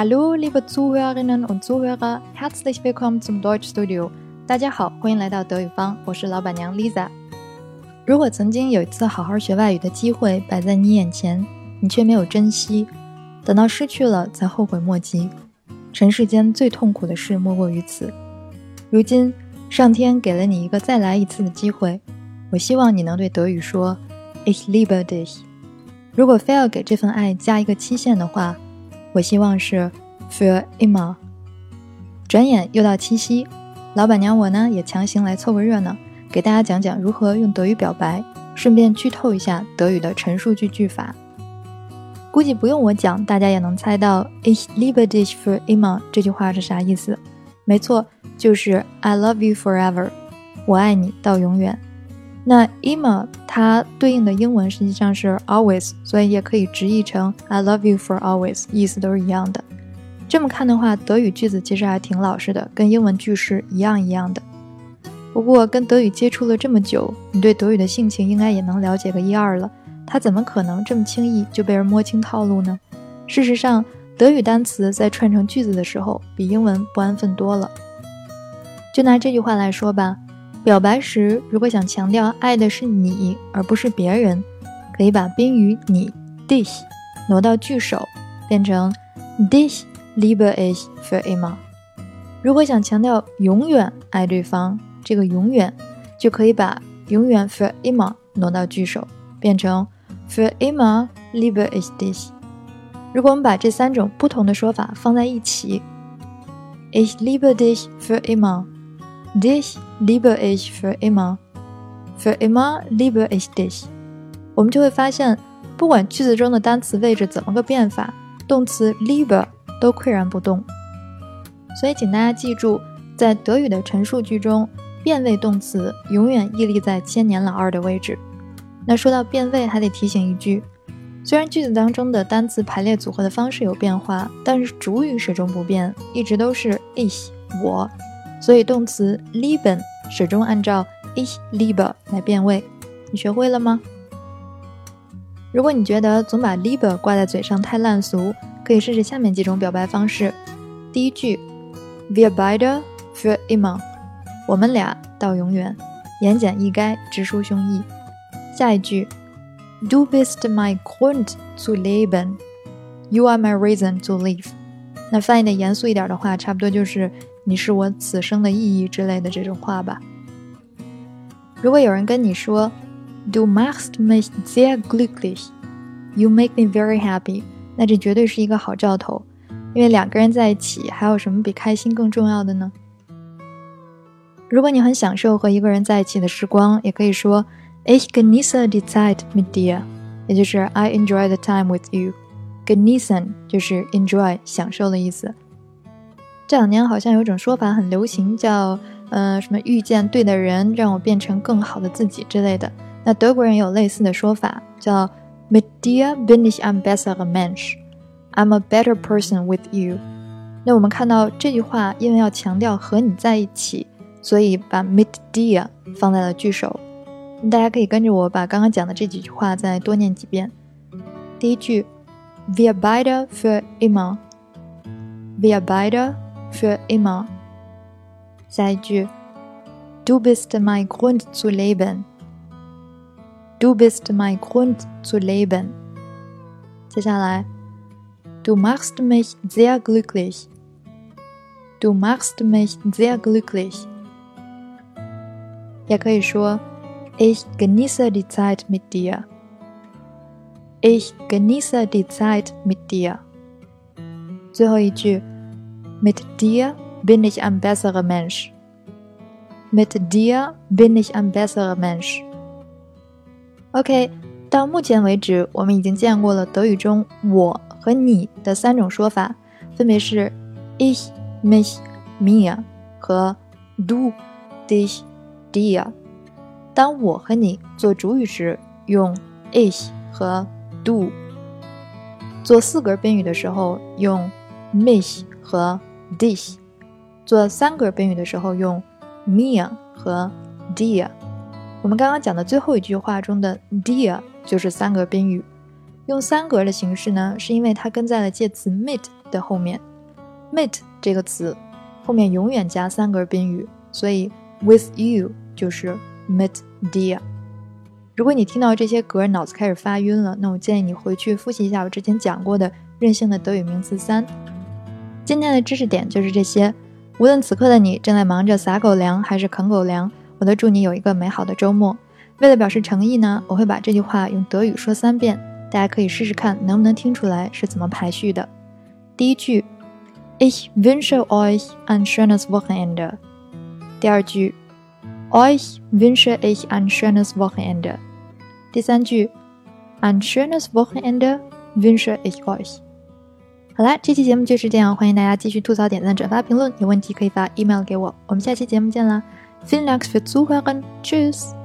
Hallo, liebe Zuhörerinnen und Zuhörer, herzlich willkommen zum Deutsch Studio。大家好，欢迎来到德语坊，我是老板娘 Lisa。如果曾经有一次好好学外语的机会摆在你眼前，你却没有珍惜，等到失去了才后悔莫及。尘世间最痛苦的事莫过于此。如今，上天给了你一个再来一次的机会，我希望你能对德语说 Ich liebe dich。如果非要给这份爱加一个期限的话，我希望是 für immer。转眼又到七夕，老板娘我呢也强行来凑个热闹，给大家讲讲如何用德语表白，顺便剧透一下德语的陈述句句法。估计不用我讲，大家也能猜到 Ich liebe dich für immer 这句话是啥意思。没错，就是 I love you forever，我爱你到永远。那 immer 它对应的英文实际上是 always，所以也可以直译成 I love you for always，意思都是一样的。这么看的话，德语句子其实还挺老实的，跟英文句式一样一样的。不过跟德语接触了这么久，你对德语的性情应该也能了解个一二了。它怎么可能这么轻易就被人摸清套路呢？事实上，德语单词在串成句子的时候，比英文不安分多了。就拿这句话来说吧。表白时，如果想强调爱的是你而不是别人，可以把宾语你 dich 挪到句首，变成 dich liebe ich für immer。如果想强调永远爱对方，这个永远就可以把永远 für immer 挪到句首，变成 für immer liebe ich dich。如果我们把这三种不同的说法放在一起，ich liebe dich für immer。Dich liebe ich für immer, für immer liebe ich dich。我们就会发现，不管句子中的单词位置怎么个变法，动词 liebe 都岿然不动。所以，请大家记住，在德语的陈述句中，变位动词永远屹立在千年老二的位置。那说到变位，还得提醒一句：虽然句子当中的单词排列组合的方式有变化，但是主语始终不变，一直都是 ich 我。所以动词 lieben 始终按照 ich liebe 来变位，你学会了吗？如果你觉得总把 liebe 挂在嘴上太烂俗，可以试试下面几种表白方式。第一句，Wir beide für immer，我们俩到永远，言简意赅，直抒胸臆。下一句，Du bist mein Grund zu leben，You are my reason to live。那翻译的严肃一点的话，差不多就是。你是我此生的意义之类的这种话吧。如果有人跟你说 “Du machst mich sehr glücklich”，“You make me very happy”，那这绝对是一个好兆头，因为两个人在一起，还有什么比开心更重要的呢？如果你很享受和一个人在一起的时光，也可以说 “Ich genieße die Zeit mit dir”，也就是 “I enjoy the time with you”。Genießen 就是 enjoy 享受的意思。这两年好像有种说法很流行，叫呃什么遇见对的人，让我变成更好的自己之类的。那德国人有类似的说法，叫 Mit dir bin ich ein besserer Mensch，I'm a better person with you。那我们看到这句话，因为要强调和你在一起，所以把 mit dir 放在了句首。大家可以跟着我把刚刚讲的这几句话再多念几遍。第一句，Wir beide für immer，Wir beide。für immer。下一句，Du bist mein Grund zu leben。Du bist mein Grund zu leben。接下来，Du machst mich sehr glücklich。Du machst mich sehr glücklich。也可以说，Ich genieße die Zeit mit dir。Ich genieße die Zeit mit dir。最后一句。 Mit dir bin ich ein besserer Mensch. Mit dir bin ich ein besserer Mensch. OK，到目前为止，我们已经见过了德语中“我”和“你”的三种说法，分别是 ich、mich、mir 和 du、dich、dir。当我和你做主语时，用 ich 和 du；做四格宾语的时候，用 mich 和 This 做三格宾语的时候用 mir 和 dir。我们刚刚讲的最后一句话中的 dir 就是三格宾语。用三格的形式呢，是因为它跟在了介词 mit 的后面，mit 这个词后面永远加三格宾语，所以 with you 就是 mit dir。如果你听到这些格脑子开始发晕了，那我建议你回去复习一下我之前讲过的任性的德语名词三。今天的知识点就是这些。无论此刻的你正在忙着撒狗粮还是啃狗粮，我都祝你有一个美好的周末。为了表示诚意呢，我会把这句话用德语说三遍，大家可以试试看能不能听出来是怎么排序的。第一句，Ich wünsche euch ein schönes Wochenende。第二句，Euch wünsche ich ein schönes Wochenende。第三句，Ein schönes Wochenende wünsche ich euch。好啦，这期节目就是这样，欢迎大家继续吐槽、点赞、转发、评论，有问题可以发 email 给我。我们下期节目见啦！Vielen Dank fürs Zuhören，Tschüss。